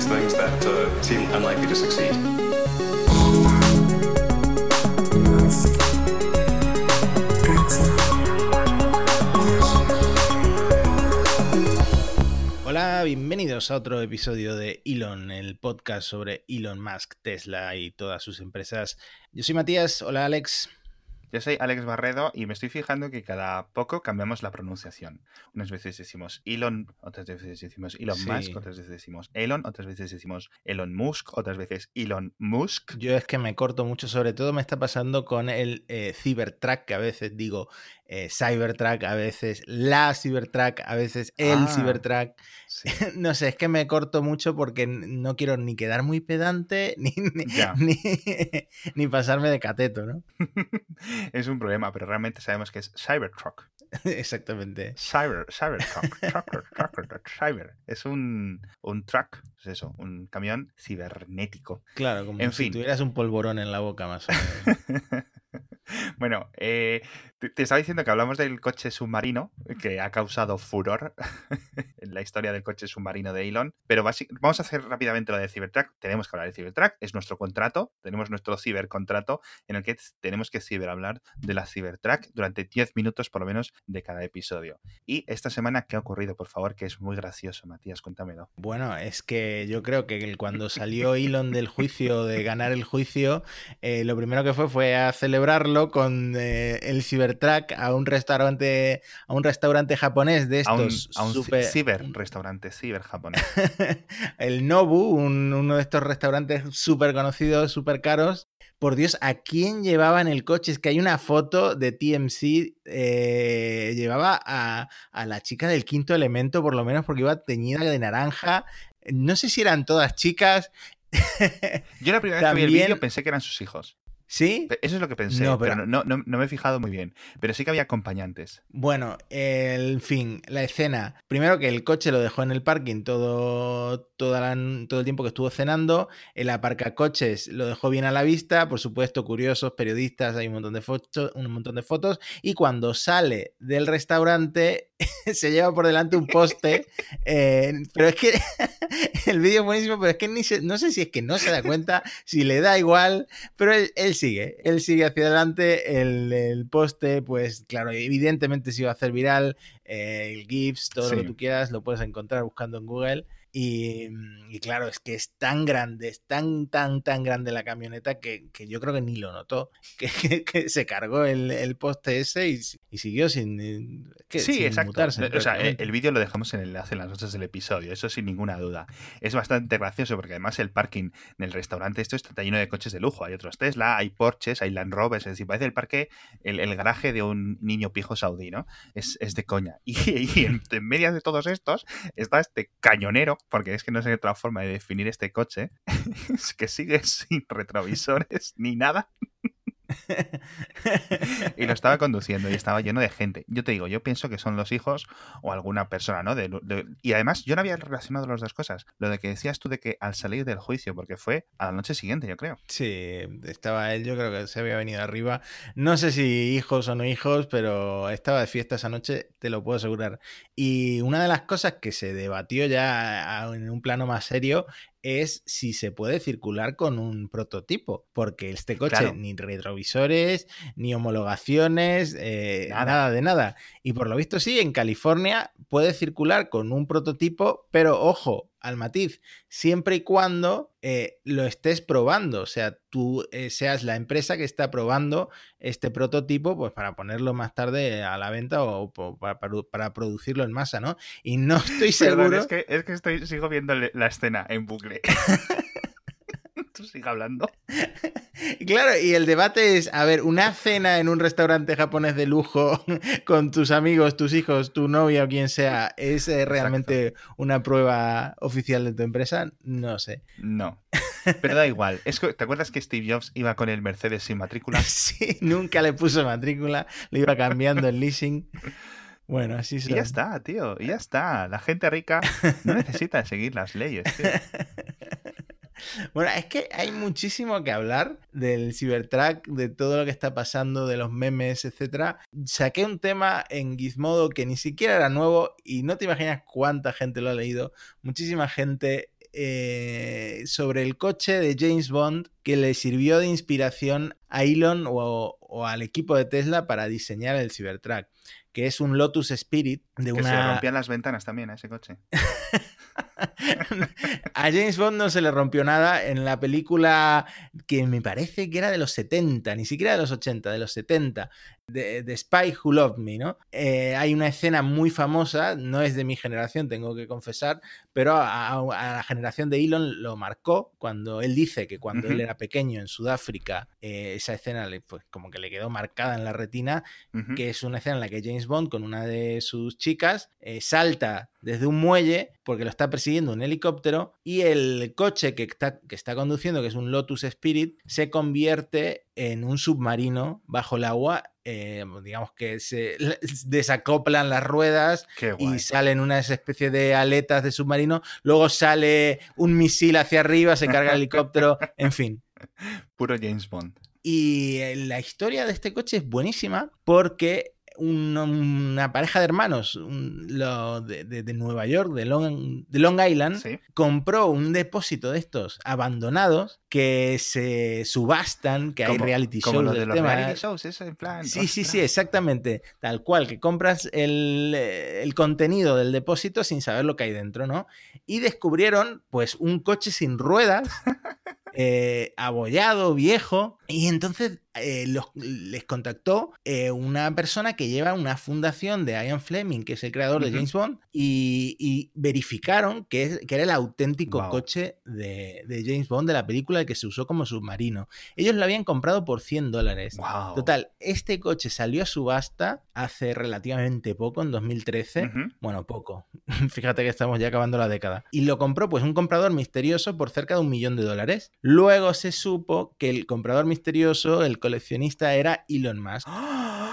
things that uh, seem unlikely to succeed. Hola, bienvenidos a otro episodio de Elon, el podcast sobre Elon Musk, Tesla y todas sus empresas. Yo soy Matías, hola Alex. Yo soy Alex Barredo y me estoy fijando que cada poco cambiamos la pronunciación. Unas veces decimos Elon, otras veces decimos Elon Sí. Musk, otras veces decimos Elon, otras veces decimos Elon Musk, otras veces Elon Musk. Yo es que me corto mucho, sobre todo me está pasando con el eh, Cybertruck, que a veces digo eh, Cybertruck, a veces la Cybertruck, a veces el Ah. Cybertruck. Sí. No sé, es que me corto mucho porque no quiero ni quedar muy pedante ni, ni, ni- ni pasarme de cateto, ¿no? es un problema, pero realmente sabemos que es Cybertruck. Exactamente. Cyber, Cybertruck, trucker, trucker, cyber. Es un, un truck, es eso, un camión cibernético. Claro, como En si fin. tuvieras un polvorón en la boca más o menos. Bueno, eh, te, estaba diciendo que hablamos del coche submarino, que ha causado furor en la historia del coche submarino de Elon, pero vamos a hacer rápidamente lo de Cybertruck. Tenemos que hablar de Cybertruck, es nuestro contrato, tenemos nuestro cibercontrato en el que tenemos que ciberhablar de la Cybertruck durante 10 minutos por lo menos de cada episodio. Y esta semana, ¿qué ha ocurrido? Por favor, que es muy gracioso, Matías, cuéntamelo. Bueno, es que yo creo que cuando salió Elon del juicio, de ganar el juicio, eh, lo primero que fue fue a celebrarlo con eh, el Cybertruck a un restaurante, a un restaurante japonés de A un, estos a un super- ciber restaurante, ciber japonés. el Nobu, un- uno de estos restaurantes súper conocidos, súper caros. Por Dios, ¿a quién llevaba en el coche? Es que hay una foto de TMC, eh, llevaba a, a la chica del quinto elemento, por lo menos porque iba teñida de naranja. No sé si eran todas chicas. Yo la primera vez que vi el vídeo pensé que eran sus hijos. ¿Sí? Eso es lo que pensé, No, pero, pero- no, no- no me he fijado muy bien. Pero sí que había acompañantes. Bueno, en fin, la escena. Primero que el coche lo dejó en el parking todo, toda la- todo el tiempo que estuvo cenando. El aparcacoches lo dejó bien a la vista. Por supuesto, curiosos, periodistas, hay un montón de fotos, un montón de fotos. Y cuando sale del restaurante, se lleva por delante un poste. eh, pero es que el vídeo es buenísimo, pero es que ni se- no sé si es que no se da cuenta, si le da igual, pero él, él sigue, él sigue hacia adelante, el, el poste, pues claro, evidentemente se iba a hacer viral, eh, el GIFs, todo lo que tú quieras, lo puedes encontrar buscando en Google. Y, y claro, es que es tan grande, es tan, tan, tan grande la camioneta que, que yo creo que ni lo notó, que, que- que se cargó el, el poste ese y, y siguió sin, eh, sí, sin exacto. mutarse o sea, el vídeo lo dejamos en el enlace en las notas del episodio, eso sin ninguna duda. Es bastante gracioso porque además el parking en el restaurante esto está lleno de coches de lujo. Hay otros Tesla, hay Porsches, hay Land Rovers, es decir, parece el parque, el, el garaje de un niño pijo saudí, ¿no? Es, es de coña. Y, y en, en medio de todos estos está este cañonero, porque es que no sé otra forma de definir este coche, es que sigue sin retrovisores ni nada. y lo estaba conduciendo y estaba lleno de gente. Yo te digo, yo pienso que son los hijos o alguna persona, ¿no? Y además, yo no había relacionado las dos cosas. Lo de que decías tú de que al salir del juicio, porque fue a la noche siguiente, yo creo. Sí, estaba él, yo creo que se había venido arriba. No sé si hijos o no hijos, pero estaba de fiesta esa noche, te lo puedo asegurar. Y una de las cosas que se debatió ya en un plano más serio es si se puede circular con un prototipo, porque este coche Claro. ni retrovisores, ni homologaciones, eh, Nada. nada de nada. Y por lo visto sí, en California puede circular con un prototipo, pero ojo, al matiz, siempre y cuando eh, lo estés probando, o sea, tú eh, seas la empresa que está probando este prototipo, pues para ponerlo más tarde a la venta o, para, para- producirlo en masa, ¿no? Y no estoy seguro. Perdón, es que, es que estoy, sigo viendo la escena en bucle. tú sigue hablando. Claro, y el debate es, a ver, una cena en un restaurante japonés de lujo con tus amigos, tus hijos, tu novia o quien sea, ¿es eh, realmente una prueba oficial de tu empresa? No sé. No. Pero da igual. Es que, ¿Te acuerdas que Steve Jobs iba con el Mercedes sin matrícula? Sí, nunca le puso matrícula, lo iba cambiando el leasing. Bueno, así Y son. ya está, tío. Y ya está. La gente rica no necesita seguir las leyes, tío. Bueno, es que hay muchísimo que hablar del Cybertruck, de todo lo que está pasando, de los memes, etcétera. Saqué un tema en Gizmodo que ni siquiera era nuevo y no te imaginas cuánta gente lo ha leído. Muchísima gente eh, sobre el coche de James Bond que le sirvió de inspiración a Elon o, o al equipo de Tesla para diseñar el Cybertruck, que es un Lotus Spirit de Que una... se rompían las ventanas también a ese coche. a James Bond no se le rompió nada en la película que me parece que era de los 70, ni siquiera de los 80, de los 70, de, de Spy Who Loved Me, ¿no? Eh, hay una escena muy famosa, no es de mi generación, tengo que confesar, pero a, a la generación de Elon lo marcó cuando él dice que cuando él era pequeño en Sudáfrica, eh, esa escena le, pues, como que le quedó marcada en la retina que es una escena en la que James Bond con una de sus chicas eh, salta desde un muelle porque lo está persiguiendo un helicóptero y el coche que está, que está conduciendo, que es un Lotus Spirit, se convierte en un submarino bajo el agua. eh, digamos que se desacoplan las ruedas y salen unas especies de aletas de submarino. Luego sale un misil hacia arriba, se carga el helicóptero, en fin. Puro James Bond. Y eh, la historia de este coche es buenísima porque un- una pareja de hermanos un- lo de, de- de Nueva York, de Long, de Long Island, Sí. compró un depósito de estos abandonados que se subastan, que hay Como- reality como shows lo de del los tema. reality shows, eso en plan. Sí, sí, sí, ostras. exactamente. Tal cual, que compras el, eh, el contenido del depósito sin saber lo que hay dentro, ¿no? Y descubrieron, pues, un coche sin ruedas, eh, abollado, viejo, y entonces eh, los- les contactó eh, una persona que lleva una fundación de Ian Fleming, que es el creador de. James Bond, y, y verificaron que, es- que era el auténtico coche de, de James Bond de la película que se usó como submarino. Ellos lo habían comprado por 100 dólares. Guau. Total, este coche salió a subasta hace relativamente poco, en 2013. Ujú. Bueno, poco. Fíjate que estamos ya acabando la década. Y lo compró pues un comprador misterioso por cerca de un millón de dólares. Luego se supo que el comprador misterioso, el coleccionista, era Elon Musk.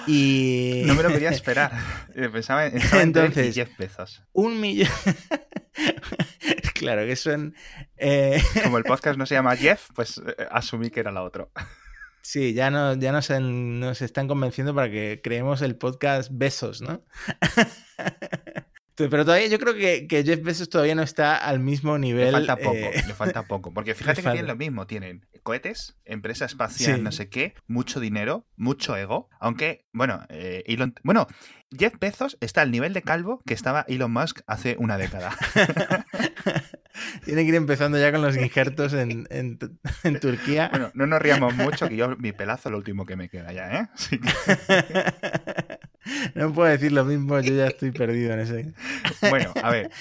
Y No me lo quería esperar. Eh, Pensaba en Entonces- 10 pesos. un millón... claro, que son... eh, Como el podcast no se llama Jeff, pues eh, asumí que era la otra. Sí, ya, no, ya nos, nos están convenciendo para que creemos el podcast Besos, ¿no? Pero todavía yo creo que, que Jeff Bezos todavía no está al mismo nivel. Le falta poco, eh, le falta poco. Porque fíjate que tienen lo mismo. Tienen cohetes, empresa espacial, Sí. no sé qué, mucho dinero, mucho ego. Aunque, bueno, eh, Elon... Bueno, Jeff Bezos está al nivel de calvo que estaba Elon Musk hace una década. Tiene que ir empezando ya con los injertos en, en Tu- en Turquía. Bueno, no nos riamos mucho, que yo mi pelazo es lo último que me queda ya, ¿eh? Así que, no puedo decir lo mismo, yo ya estoy perdido en ese. bueno, a ver.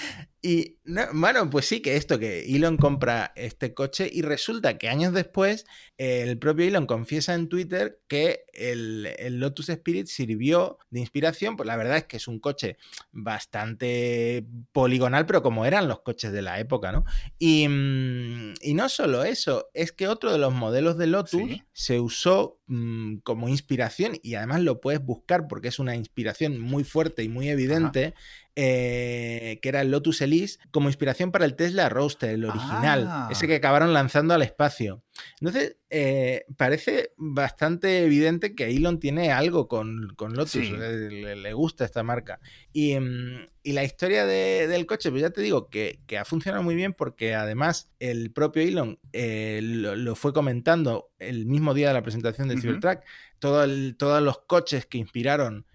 Y no, bueno, pues sí que esto, que Elon compra este coche y resulta que años después eh, el propio Elon confiesa en Twitter que el, el Lotus Spirit sirvió de inspiración, pues la verdad es que es un coche bastante poligonal, pero como eran los coches de la época, ¿no? Y, mm, y no solo eso, es que otro de los modelos de Lotus Sí. se usó mm, como inspiración y además lo puedes buscar porque es una inspiración muy fuerte y muy evidente eh, que era el Lotus Elise, como inspiración para el Tesla Roadster, el original, Ah. ese que acabaron lanzando al espacio. Entonces, eh, parece bastante evidente que Elon tiene algo con, con Lotus, Sí. le, le gusta esta marca. Y, mm, y la historia de- del coche, pues ya te digo que, que ha funcionado muy bien porque además el propio Elon eh, lo, lo fue comentando el mismo día de la presentación del Ujú. Cybertruck, todo el- todos los coches que inspiraron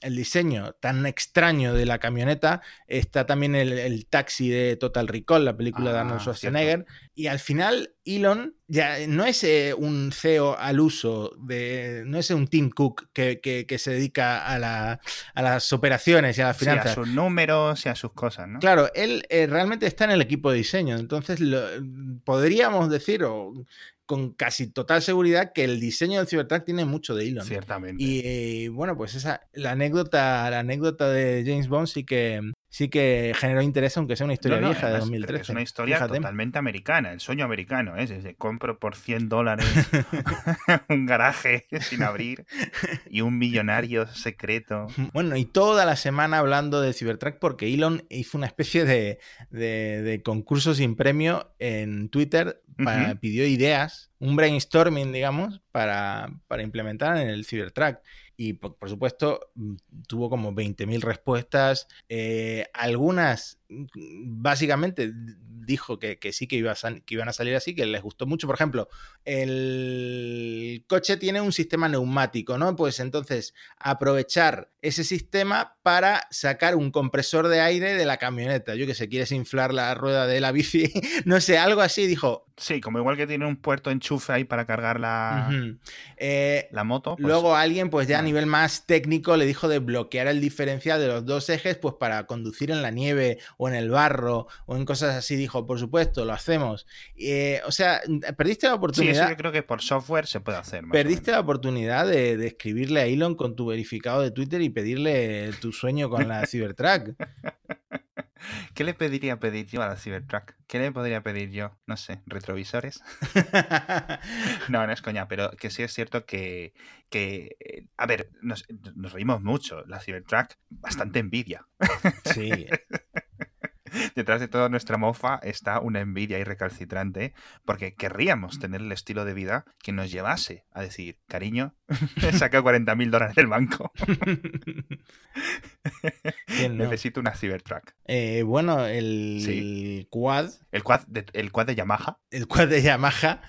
el diseño tan extraño de la camioneta, está también el, el taxi de Total Recall, la película de Ah, Arnold Schwarzenegger, y al final Elon ya no es eh, un CEO al uso, de, no es un Tim Cook que, que- que se dedica a, la- a las operaciones y a las Sí, a finanzas. sus números y a sus cosas, ¿no? Claro, él eh, realmente está en el equipo de diseño, entonces lo- podríamos decir o, con casi total seguridad que el diseño del Cybertruck tiene mucho de Elon. Ciertamente. Y eh, bueno, pues esa la anécdota, la anécdota de James Bond sí que sí que generó interés, aunque sea una historia No, no, vieja de además, 2013. Es una historia Fíjate. totalmente americana, el sueño americano, ¿eh? Desde compro por 100 dólares un garaje sin abrir y un millonario secreto. Bueno, y toda la semana hablando de Cybertruck porque Elon hizo una especie de, de- de concurso sin premio en Twitter, para- pidió ideas, un brainstorming, digamos, para, para implementar en el Cybertruck. Y por, supuesto, mm, tuvo como 20.000 respuestas, eh, algunas básicamente dijo que, sí que, iba que, iban a salir así, que les gustó mucho. Por ejemplo, el coche tiene un sistema neumático, ¿no? Pues entonces aprovechar ese sistema para sacar un compresor de aire de la camioneta. Yo que sé, quieres inflar la rueda de la bici, no sé, algo así, dijo. Sí, como igual que tiene un puerto enchufe ahí para cargar la, eh, la moto. Pues luego alguien, pues ya a nivel más técnico, le dijo de bloquear el diferencial de los dos ejes, pues para conducir en la nieve o en el barro o en cosas así. Dijo, por supuesto, lo hacemos. Eh, o sea, perdiste la oportunidad. Sí, eso yo creo que por software se puede hacer. Perdiste la oportunidad de, escribirle a Elon con tu verificado de Twitter y pedirle tu sueño con la Cybertruck. ¿Qué le pediría pedir yo a la Cybertruck? ¿Qué le podría pedir yo? No sé, retrovisores. no, no es coña, pero que sí es cierto que, que eh, a ver, nos, nos reímos mucho. La Cybertruck, bastante envidia. Sí. detrás de toda nuestra mofa está una envidia irrecalcitrante porque querríamos tener el estilo de vida que nos llevase a decir, cariño, saca 40 mil dólares del banco. Necesito una Cybertruck. Eh, bueno, el, quad. El quad, de, el quad de Yamaha. El quad de Yamaha.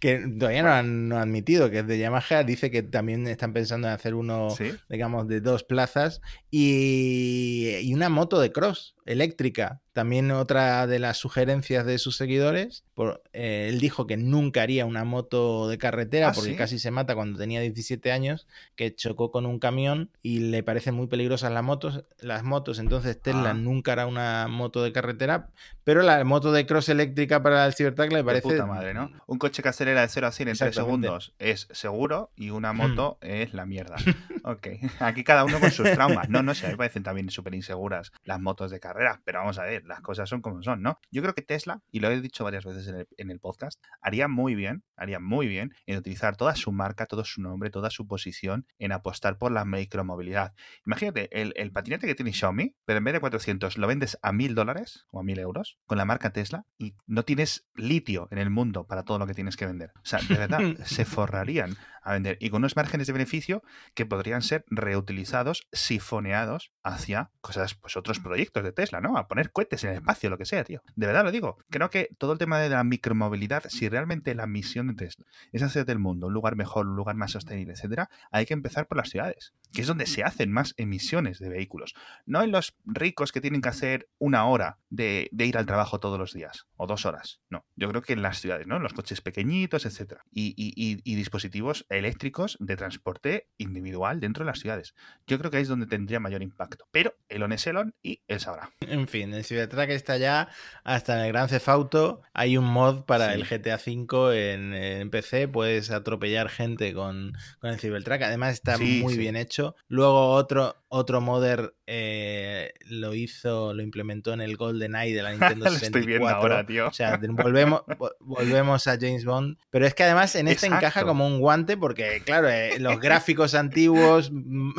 Que todavía no han, admitido que es de Yamaha, dice que también están pensando en hacer uno, digamos, de dos plazas y, y, una moto de cross eléctrica también otra de las sugerencias de sus seguidores, por, eh, él dijo que nunca haría una moto de carretera ¿Ah, porque casi se mata cuando tenía 17 años, que chocó con un camión y le parecen muy peligrosas las motos, las motos, entonces Tesla ah. nunca hará una moto de carretera, pero la moto de cross eléctrica para el Cybertruck le parece... puta madre, ¿no? Un coche que acelera de 0 a 100 en 3 segundos es seguro y una hmm. moto es la mierda. ok, aquí cada uno con sus traumas. No, no sé, a mí me parecen también súper inseguras las motos de carrera, pero vamos a ver, las cosas son como son, ¿no? Yo creo que Tesla, y lo he dicho varias veces en el, podcast, haría muy bien, haría muy bien en utilizar toda su marca, todo su nombre, toda su posición en apostar por la micromovilidad. Imagínate, el, patinete que tiene Xiaomi, pero en vez de 400 lo vendes a 1000 dólares o a 1000 euros con la marca Tesla y no tienes litio en el mundo para todo lo que tienes que vender. O sea, de verdad, se forrarían a vender y con unos márgenes de beneficio que podrían ser reutilizados, sifoneados hacia cosas, pues otros proyectos de Tesla, ¿no? A poner cohetes en el espacio, lo que sea, tío. De verdad lo digo. Creo que todo el tema de la micromovilidad, si realmente la misión de Tesla es hacer del mundo un lugar mejor, un lugar más sostenible, etcétera, hay que empezar por las ciudades, que es donde se hacen más emisiones de vehículos. No en los ricos que tienen que hacer una hora de, ir al trabajo todos los días o dos horas. No, yo creo que en las ciudades, ¿no? En los coches pequeñitos, etcétera. y dispositivos eléctricos de transporte individual dentro de las ciudades. Yo creo que ahí es donde tendría mayor impacto. Pero Elon es Elon y él sabrá. En fin, el Cybertruck está ya hasta en el Gran Cefauto. Hay un mod para el GTA V en, PC. Puedes atropellar gente con, el Cybertruck. Además está muy bien hecho. Luego otro, otro modder eh, lo hizo, lo implementó en el Golden Eye de la Nintendo 64. estoy viendo ahora, tío. O sea, volvemos, volvemos a James Bond. Pero es que además en este encaja como un guante porque, claro, eh, los gráficos antiguos, mm,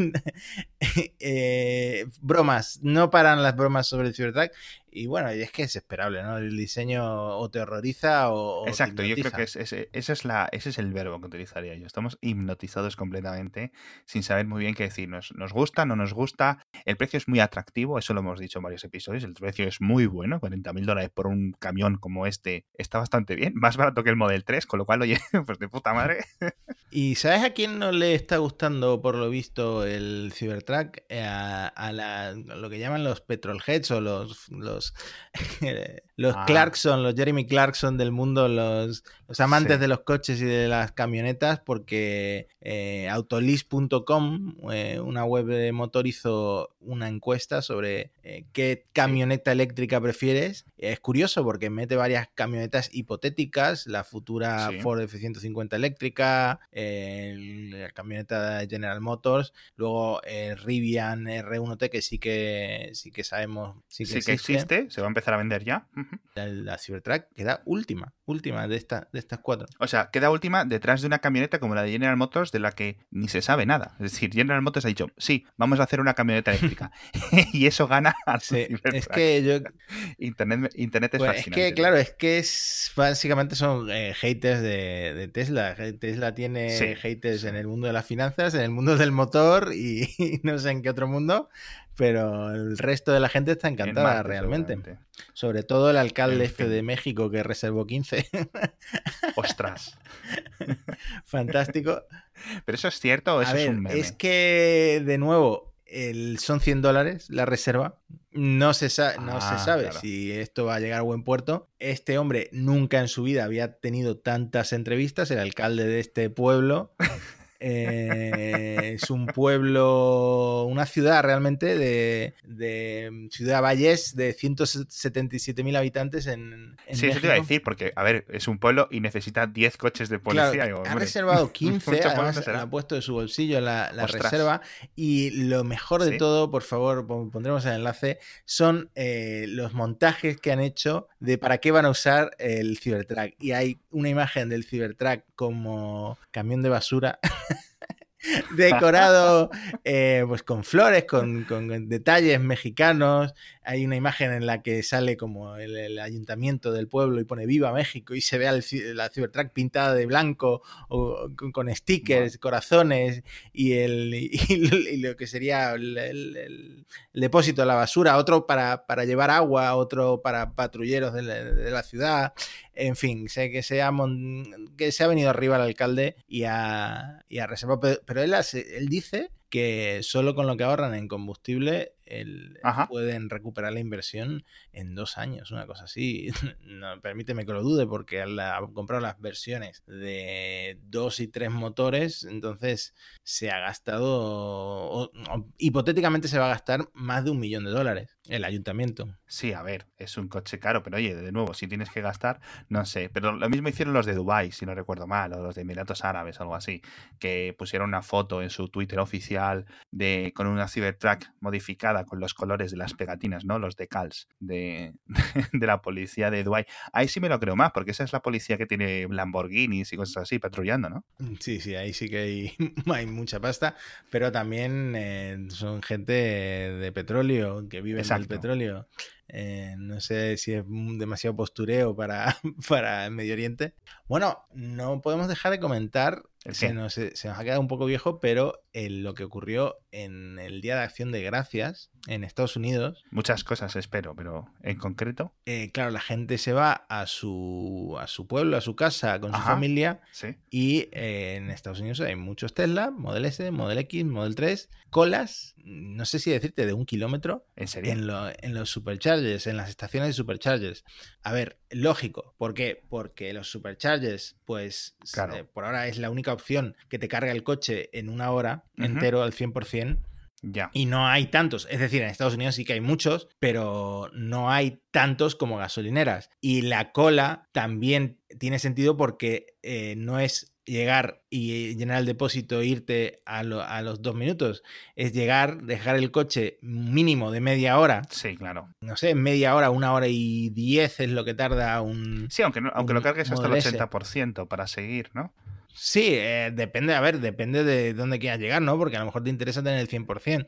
eh, bromas, no paran las bromas sobre el Cybertruck. Y bueno, y es que es esperable, ¿no? El diseño o te horroriza o. Exacto, yo creo que ese, es la, ese es el verbo que utilizaría yo. Estamos hipnotizados completamente sin saber muy bien qué decir. Nos, nos gusta, no nos gusta. El precio es muy atractivo, eso lo hemos dicho en varios episodios. El precio es muy bueno, 40 mil dólares por un camión como este está bastante bien. Más barato que el Model 3, con lo cual, oye, pues de puta madre. ¿Y sabes a quién no le está gustando, por lo visto, el Cybertruck? Eh, a, la, lo que llaman los petrolheads o los los, ah. Clarkson, los Jeremy Clarkson del mundo, los, los amantes de los coches y de las camionetas, porque eh, autolist.com, eh, una web de motor, hizo una encuesta sobre eh, qué camioneta eléctrica prefieres. Es curioso porque mete varias camionetas hipotéticas, la futura Ford F-150 eléctrica, la camioneta General Motors, luego Rivian R1T, que sí que sí que sabemos sí que, existe. Se va a empezar a vender ya. la, Cybertruck queda última, última de, esta, de estas cuatro. O sea, queda última detrás de una camioneta como la de General Motors de la que ni se sabe nada. Es decir, General Motors ha dicho, sí, vamos a hacer una camioneta eléctrica. y eso gana a sí, Es que yo... Internet, Internet es pues Es que, claro, es que es, básicamente son eh, haters de, Tesla. Tesla tiene haters en el mundo de las finanzas, en el mundo del motor y no sé en qué otro mundo pero el resto de la gente está En encantada Marte, realmente. Sobre todo el alcalde En este de México que reservó 15. Ostras. Fantástico. ¿Pero eso es cierto o eso A ver, es un meme? es que, de nuevo, el, son 100 dólares la reserva. No se, sa- no Ah, se sabe claro. si esto va a llegar a buen puerto. Este hombre nunca en su vida había tenido tantas entrevistas. El alcalde de este pueblo. eh, es un pueblo, una ciudad realmente de, de Ciudad Valles de 177.000 habitantes en, en Sí, eso te iba a México. decir, porque, a ver, es un pueblo y necesita 10 coches de Claro, policía. Digo, ha reservado 15, mucho pueblo además ha puesto de su bolsillo la, reserva. Y lo mejor de Sí. todo, por favor, pon- pondremos el enlace, son eh, los montajes que han hecho de para qué van a usar el Cybertruck. Y hay una imagen del Cybertruck como camión de basura. decorado eh, pues con flores, con, con detalles mexicanos. Hay una imagen en la que sale como el, el ayuntamiento del pueblo y pone Viva México y se ve al la Cybertruck pintada de blanco o con, con stickers, corazones y, el, y, y lo que sería el, depósito de la basura, otro para, para llevar agua, otro para patrulleros de la, de la ciudad. En fin, sé que se ha, que se ha venido arriba el alcalde y ha, y ha reservado. Pero, pero él, hace- él dice que solo con lo que ahorran en combustible el- Ajá. pueden recuperar la inversión en dos años, una cosa así. No, permíteme que lo dude porque él ha comprado las versiones de dos y tres motores, entonces se ha gastado, o- o- hipotéticamente se va a gastar más de un millón de dólares el ayuntamiento. Sí, a ver, es un coche caro, pero oye, de nuevo, si tienes que gastar, no sé. Pero lo mismo hicieron los de Dubai, si no recuerdo mal, o los de Emiratos Árabes, algo así, que pusieron una foto en su Twitter oficial de con una Cybertruck modificada con los colores de las pegatinas, ¿no? Los decals de, de la policía de Dubai. Ahí sí me lo creo más, porque esa es la policía que tiene Lamborghinis y cosas así patrullando, ¿no? Sí, sí, ahí sí que hay, hay mucha pasta, pero también eh, son gente de petróleo, que viven del petróleo. Eh, no sé si es demasiado postureo para, para el Medio Oriente. Bueno, no podemos dejar de comentar, ¿El se nos, se nos ha quedado un poco viejo, pero el- lo que ocurrió en el Día de Acción de Gracias en Estados Unidos, Muchas cosas espero, pero en concreto, eh, claro, la gente se va a su, a su pueblo, a su casa, con su familia, sí. y eh, en Estados Unidos hay muchos Tesla, Model S, Model X, Model 3, colas, no sé si decirte de un kilómetro, ¿En serio? en, lo- en los superchargers, en las estaciones de superchargers. A ver, lógico, ¿por qué? Porque los superchargers, pues Claro. eh, por ahora es la única opción que te carga el coche en una hora entero al 100%. Ya. Y no hay tantos. Es decir, en Estados Unidos sí que hay muchos, pero no hay tantos como gasolineras. Y la cola también tiene sentido porque eh, no es llegar y llenar el depósito e irte a, lo- a los dos minutos. Es llegar, dejar el coche mínimo de media hora. Sí, claro. No sé, media hora, una hora y diez es lo que tarda un... Sí, aunque, no- aunque lo cargues hasta el Model S. 80% para seguir, ¿no? Sí, eh, depende, a ver, depende de dónde quieras llegar, ¿no? Porque a lo mejor te interesa tener el 100%.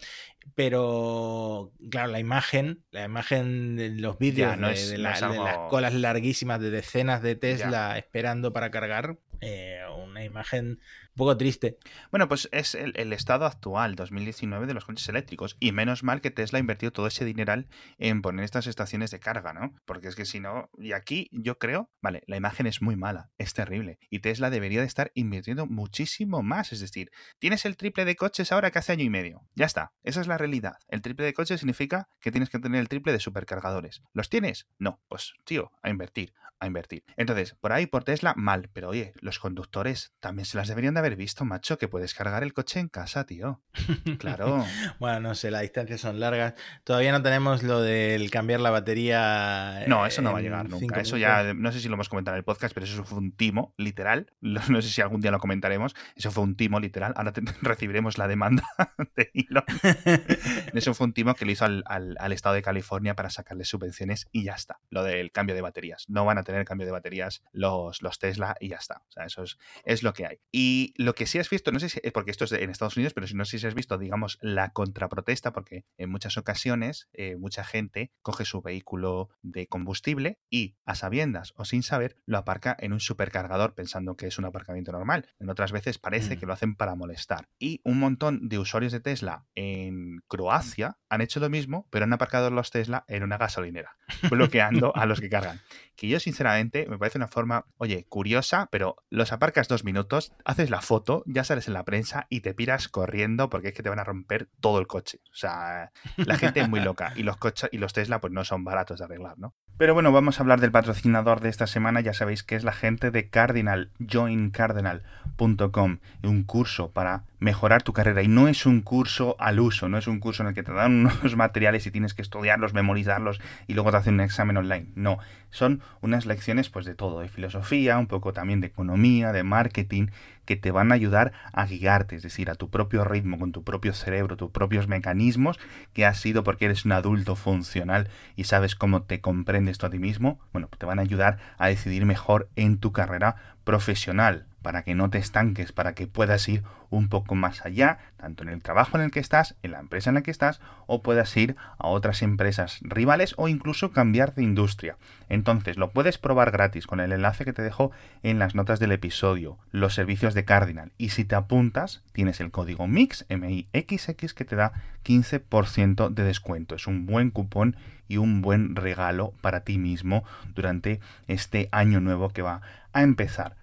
Pero, claro, la imagen, la imagen de los vídeos no de, no la- de las colas larguísimas de decenas de Tesla esperando para cargar, eh, una imagen un poco triste. Bueno, pues es el, estado actual, 2019, de los coches eléctricos. Y menos mal que Tesla ha invertido todo ese dineral en poner estas estaciones de carga, ¿no? Porque es que si no, y aquí yo creo, vale, la imagen es muy mala, es terrible. Y Tesla debería de estar invirtiendo muchísimo más. Es decir, tienes el triple de coches ahora que hace año y medio. Ya está, esa es la realidad. El triple de coches significa que tienes que tener el triple de supercargadores. ¿Los tienes? No, pues tío, a invertir, a invertir. Entonces, por ahí, por Tesla, mal. Pero oye, los conductores también se las deberían de haber visto, macho, que puedes cargar el coche en casa, tío. Claro. Bueno, no sé, las distancias son largas. Todavía no tenemos lo del cambiar la batería. No, eso no va a llegar nunca. Eso ya, no sé si lo hemos comentado en el podcast, pero eso fue un timo, literal. No sé si algún día lo comentaremos. Eso fue un timo, literal. Ahora te- recibiremos la demanda de Elon. Eso fue un timo que le hizo al, al- al estado de California para sacarle subvenciones y ya está. Lo del cambio de baterías. No van a tener cambio de baterías los, los Tesla y ya está. O sea, eso es, lo que hay. Y lo que sí has visto, no sé si, porque esto es en Estados Unidos, pero si no sé si has visto, digamos, la contraprotesta, porque en muchas ocasiones eh, mucha gente coge su vehículo de combustible y a sabiendas o sin saber lo aparca en un supercargador pensando que es un aparcamiento normal. En otras veces parece que Mm. lo hacen para molestar. Y un montón de usuarios de Tesla en Croacia han hecho lo mismo, pero han aparcado los Tesla en una gasolinera, bloqueando a los que cargan. Que yo, sinceramente, me parece una forma, oye, curiosa, pero los aparcas dos minutos, haces la foto, ya sales en la prensa y te piras corriendo porque es que te van a romper todo el coche. O sea, la gente es muy loca y los coches y los Tesla pues no son baratos de arreglar, ¿no? Pero bueno, vamos a hablar del patrocinador de esta semana, ya sabéis que es la gente de Cardinal, joincardinal.com, un curso para mejorar tu carrera y no es un curso al uso, no es un curso en el que te dan unos materiales y tienes que estudiarlos, memorizarlos y luego te hacen un examen online. No, son unas lecciones pues de todo, de filosofía, un poco también de economía, de marketing, que te van a ayudar a guiarte, es decir, a tu propio ritmo, con tu propio cerebro, tus propios mecanismos, que has sido porque eres un adulto funcional y sabes cómo te comprendes tú a ti mismo, bueno, te van a ayudar a decidir mejor en tu carrera profesional, para que no te estanques, para que puedas ir un poco más allá, tanto en el trabajo en el que estás, en la empresa en la que estás, o puedas ir a otras empresas rivales o incluso cambiar de industria. Entonces, lo puedes probar gratis con el enlace que te dejo en las notas del episodio, los servicios de Cardinal. Y si te apuntas, tienes el código MIX, M-I-X-X, que te da 15% de descuento. Es un buen cupón y un buen regalo para ti mismo durante este año nuevo que va a empezar.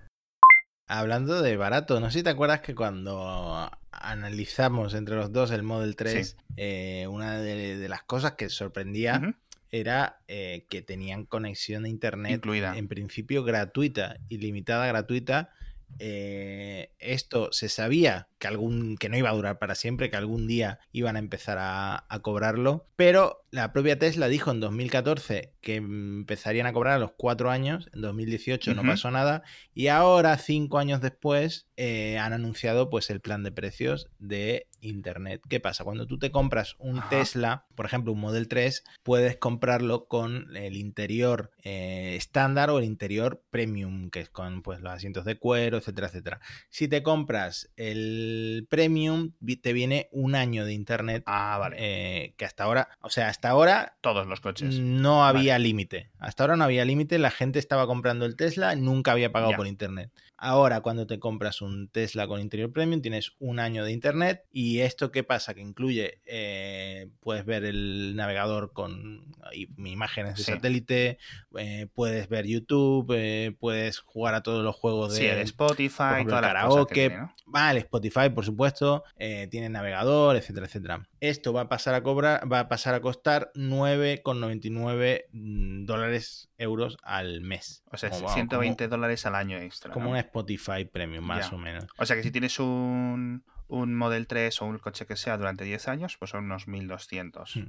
Hablando de barato, no sé si te acuerdas que cuando analizamos entre los dos el Model 3, Sí. eh, una de, de las cosas que sorprendía era eh, que tenían conexión a internet Incluida. en principio gratuita, ilimitada gratuita. Eh, esto se sabía que algún que no iba a durar para siempre, que algún día iban a empezar a, a cobrarlo, pero la propia Tesla dijo en 2014 que empezarían a cobrar a los cuatro años, en 2018 no pasó nada, y ahora, cinco años después, eh, han anunciado pues el plan de precios de Internet. ¿Qué pasa? Cuando tú te compras un Ajá. Tesla, por ejemplo un Model 3, puedes comprarlo con el interior eh, estándar o el interior premium, que es con pues, los asientos de cuero, etcétera, etcétera. Si te compras el premium, te viene un año de Internet. Ah, vale. eh, que hasta ahora, o sea, hasta ahora Todos los coches. no había límite. Hasta ahora no había límite, la gente estaba comprando el Tesla, nunca había pagado Ya. por internet. Ahora, cuando te compras un Tesla con interior premium, tienes un año de internet. ¿Y esto qué pasa? Que incluye, eh, puedes ver el navegador con imágenes de Sí. satélite, eh, puedes ver YouTube, eh, puedes jugar a todos los juegos de Sí, el Spotify, por ejemplo, el que karaoke, tiene, ¿no? Vale, Spotify, por supuesto, tiene navegador, etcétera, etcétera. Esto va a pasar a cobrar, va a pasar a costar 9,99 mm, dólares euros al mes. O sea, Como, vamos, 120 dólares al año extra. Como, una Spotify Premium, más Ya. o menos. O sea que si tienes un, un Model 3 o un coche que sea durante 10 años, pues son unos 1200. Mm.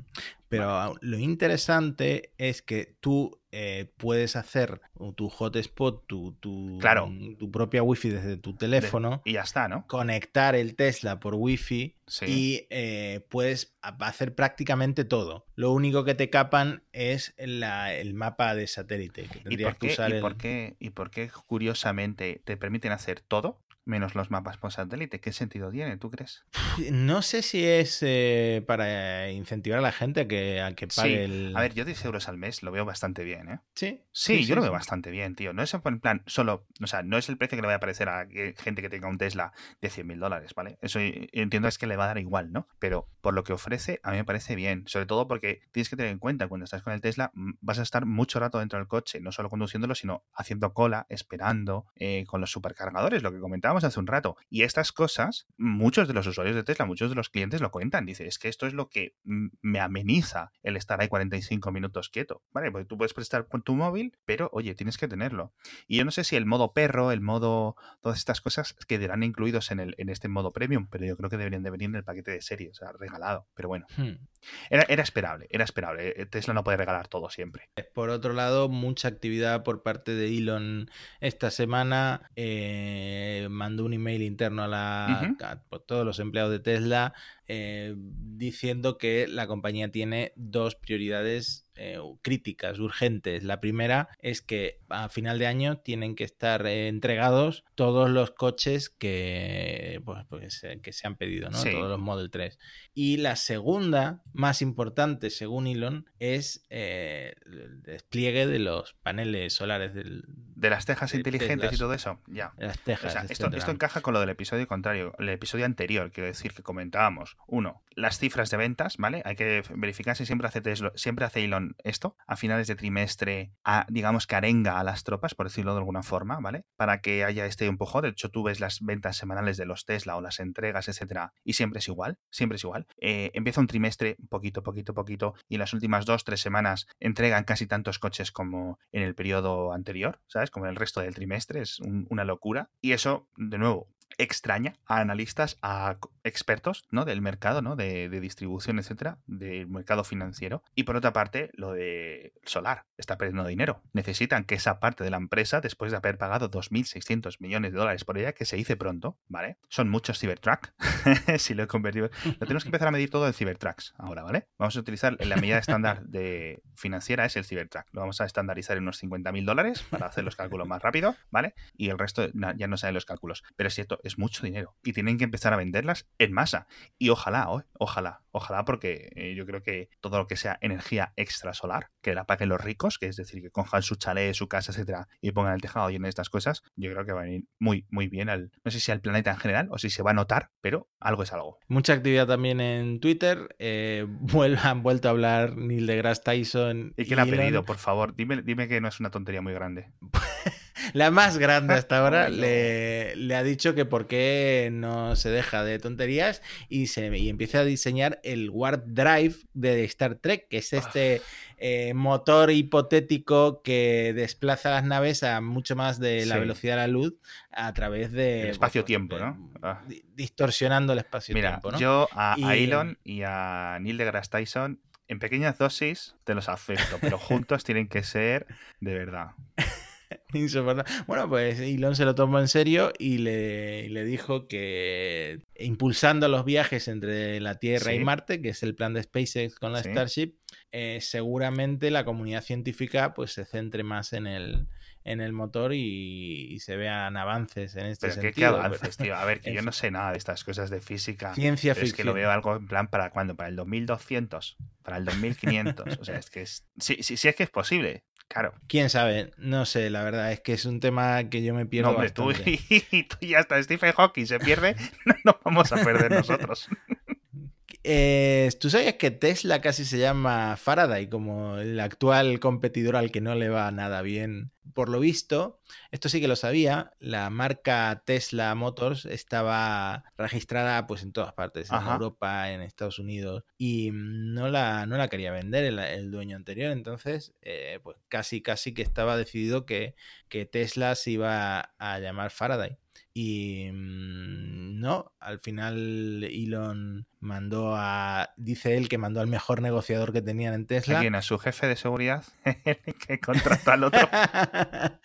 Pero lo interesante es que tú eh, puedes hacer tu hotspot, tu, tu, Claro. tu propia wifi desde tu teléfono, Y ya está, ¿no? conectar el Tesla por wifi Sí. y eh, puedes hacer prácticamente todo. Lo único que te capan es la- el mapa de satélite. Que ¿Y que usar y, el- por qué, ¿Y por qué, curiosamente, te permiten hacer todo menos los mapas por satélite? ¿Qué sentido tiene, tú crees? No sé si es eh, para incentivar a la gente a que, a que pague Sí. el. A ver, yo 10 euros al mes lo veo bastante bien, ¿eh? Sí, Sí, yo lo veo bastante bien, tío. No es en plan solo, o sea, no es el precio que le vaya a parecer a gente que tenga un Tesla de 100 mil dólares, ¿vale? Eso entiendo es que le va a dar igual, ¿no? Pero por lo que ofrece, a mí me parece bien. Sobre todo porque tienes que tener en cuenta, cuando estás con el Tesla, vas a estar mucho rato dentro del coche, no solo conduciéndolo, sino haciendo cola, esperando, eh, con los supercargadores, lo que comentábamos hace un rato. Y estas cosas, muchos de los usuarios de Tesla, muchos de los clientes lo cuentan. Dice, es que esto es lo que me ameniza el estar ahí 45 minutos quieto. Vale, pues tú puedes prestar con tu móvil, pero oye, tienes que tenerlo. Y yo no sé si el modo perro, el modo, todas estas cosas quedarán incluidos en, el, en este modo premium, pero yo creo que deberían de venir en el paquete de serie, o sea, regalado. Pero bueno, Hmm. era, era esperable, era esperable. Eh, Tesla no puede regalar todo siempre. Por otro lado, mucha actividad por parte de Elon esta semana, eh, mandó un email interno a, la, a pues, todos los empleados de Tesla eh, diciendo que la compañía tiene dos prioridades eh, críticas, urgentes. La primera es que a final de año tienen que estar eh, entregados todos los coches que, pues, pues, que se han pedido, ¿no? Sí. todos los Model 3. Y la segunda, más importante según Elon, es el despliegue de los paneles solares del- De las tejas de inteligentes y todo eso, ya. las O tejas. sea, esto, etcétera. esto encaja con lo del episodio contrario, el episodio anterior, quiero decir, que comentábamos. Uno, las cifras de ventas, ¿vale? Hay que verificar si siempre hace, Tesla- siempre hace Elon esto. A finales de trimestre, a- digamos que arenga a las tropas, por decirlo de alguna forma, ¿vale? Para que haya este empujón. De hecho, tú ves las ventas semanales de los Tesla o las entregas, etcétera, y siempre es igual, siempre es igual. Eh, empieza un trimestre, poquito, poquito, poquito, y en las últimas dos, tres semanas entregan casi tantos coches como en el periodo anterior, ¿sabes? Como en el resto del trimestre, es un- una locura. Y eso, de nuevo, extraña a analistas, a expertos ¿no? del mercado, ¿no? de, distribución, etcétera, del mercado financiero. Y por otra parte, lo de solar está perdiendo dinero. Necesitan que esa parte de la empresa, después de haber pagado 2.600 millones de dólares por ella, que se dice pronto, ¿vale? Son muchos Cybertruck, si lo he convertido. Lo tenemos que empezar a medir todo en Cybertrucks ahora, ¿vale? Vamos a utilizar la medida estándar de financiera es el Cybertruck. Lo vamos a estandarizar en unos 50.000 dólares para hacer los cálculos más rápido, ¿vale? Y el resto ya no salen los cálculos. Pero es cierto, es mucho dinero. Y tienen que empezar a venderlas en masa. Y ojalá, ojalá, ojalá, porque eh, yo creo que todo lo que sea energía extra solar, que la paguen los ricos, que es decir, que cojan su chalet, su casa, etcétera, y pongan el tejado y en estas cosas, yo creo que va a venir muy, muy bien al, no sé si al planeta en general o si se va a notar, pero algo es algo. Mucha actividad también en Twitter. eh, han vuelto a hablar Neil deGrasse Tyson. ¿Y qué le ha Elon. pedido? Por favor, dime, dime que no es una tontería muy grande. La más grande hasta ahora le, le ha dicho que por qué no se deja de tonterías y, se, y empieza a diseñar el Warp Drive de Star Trek, que es este eh, motor hipotético que desplaza las naves a mucho más de la Sí. velocidad de la luz a través de... Espacio-tiempo, de- ¿no? Ah. di- Distorsionando el espacio-tiempo, ¿no? yo a, Elon y a Neil deGrasse Tyson en pequeñas dosis te los acepto, pero juntos tienen que ser de verdad. Insoportable. Bueno, pues Elon se lo tomó en serio y le, y le dijo que impulsando los viajes entre la Tierra y. Marte, que es el plan de SpaceX con la Sí. Starship, eh, seguramente la comunidad científica pues se centre más en el, en el motor y, y se vean avances en este Pero qué, qué sentido. avances, tío. A ver, que yo no sé nada de estas cosas de física. Ciencia Pero es que lo ficción. veo algo en plan para cuándo, para el 2200, para el 2500. O sea, es que es. Sí, sí, sí es que es posible. Claro. Quién sabe, no sé, la verdad es que es un tema que yo me pierdo No, hombre, tú bastante. y, tú y hasta Stephen Hawking se pierde, no nos vamos a perder nosotros. Eh, ¿Tú sabías que Tesla casi se llama Faraday como el actual competidor al que no le va nada bien? Por lo visto, esto sí que lo sabía, la marca Tesla Motors estaba registrada pues en todas partes, en. Europa, en Estados Unidos, y no la, no la quería vender el, el dueño anterior, entonces eh, pues casi casi que estaba decidido que, que Tesla se iba a llamar Faraday. Y mm, no, al final Elon mandó a, dice él que mandó al mejor negociador que tenían en ¿A Tesla. quién? ¿A su jefe de seguridad? que contrató al otro.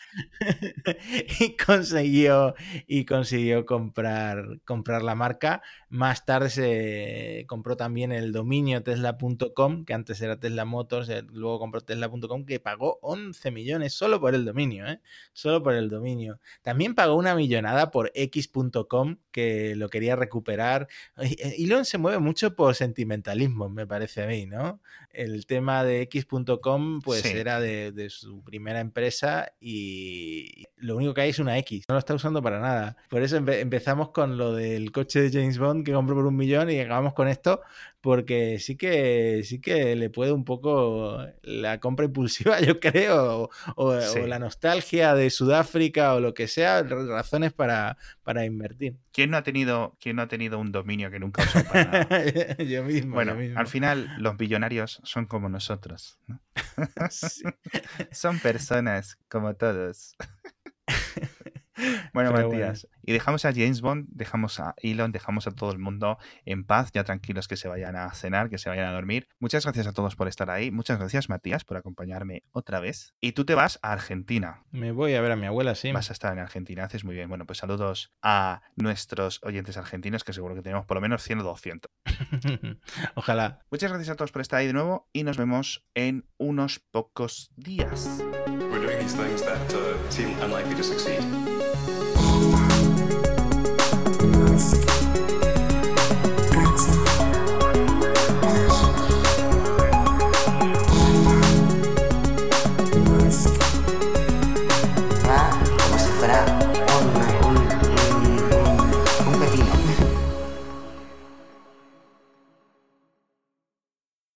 y consiguió y consiguió comprar comprar la marca más tarde se compró también el dominio tesla.com que antes era Tesla Motors eh, luego compró tesla.com que pagó 11 millones solo por el dominio ¿eh? solo por el dominio también pagó una millonada por x.com que lo quería recuperar eh, Elon se mueve mucho por sentimentalismo me parece a mí ¿no? El tema de x.com pues Sí. era de, de su primera empresa y lo único que hay es una X, no lo está usando para nada. Por eso empe- empezamos con lo del coche de James Bond que compró por un millón y acabamos con esto porque sí que sí que le puede un poco la compra impulsiva, yo creo, o, o- Sí. o la nostalgia de Sudáfrica o lo que sea, razones para, para invertir. ¿Quién no ha tenido, quién no ha tenido un dominio que nunca usó para nada? yo mismo. Bueno, yo mismo. al final los billonarios son como nosotros. ¿no? Sí. Son personas como todos. Bueno, Pero Matías, y dejamos a James Bond, dejamos a Elon, dejamos a todo el mundo en paz, ya tranquilos que se vayan a cenar, que se vayan a dormir. Muchas gracias a todos por estar ahí. Muchas gracias, Matías, por acompañarme otra vez. Y tú te vas a Argentina. Me voy a ver a mi abuela, sí. Vas a estar en Argentina, haces muy bien. Bueno, pues saludos a nuestros oyentes argentinos, que seguro que tenemos por lo menos 100 o 200. Ojalá. Muchas gracias a todos por estar ahí de nuevo y nos vemos en unos pocos días. We're doing these things that uh, seem unlikely to succeed.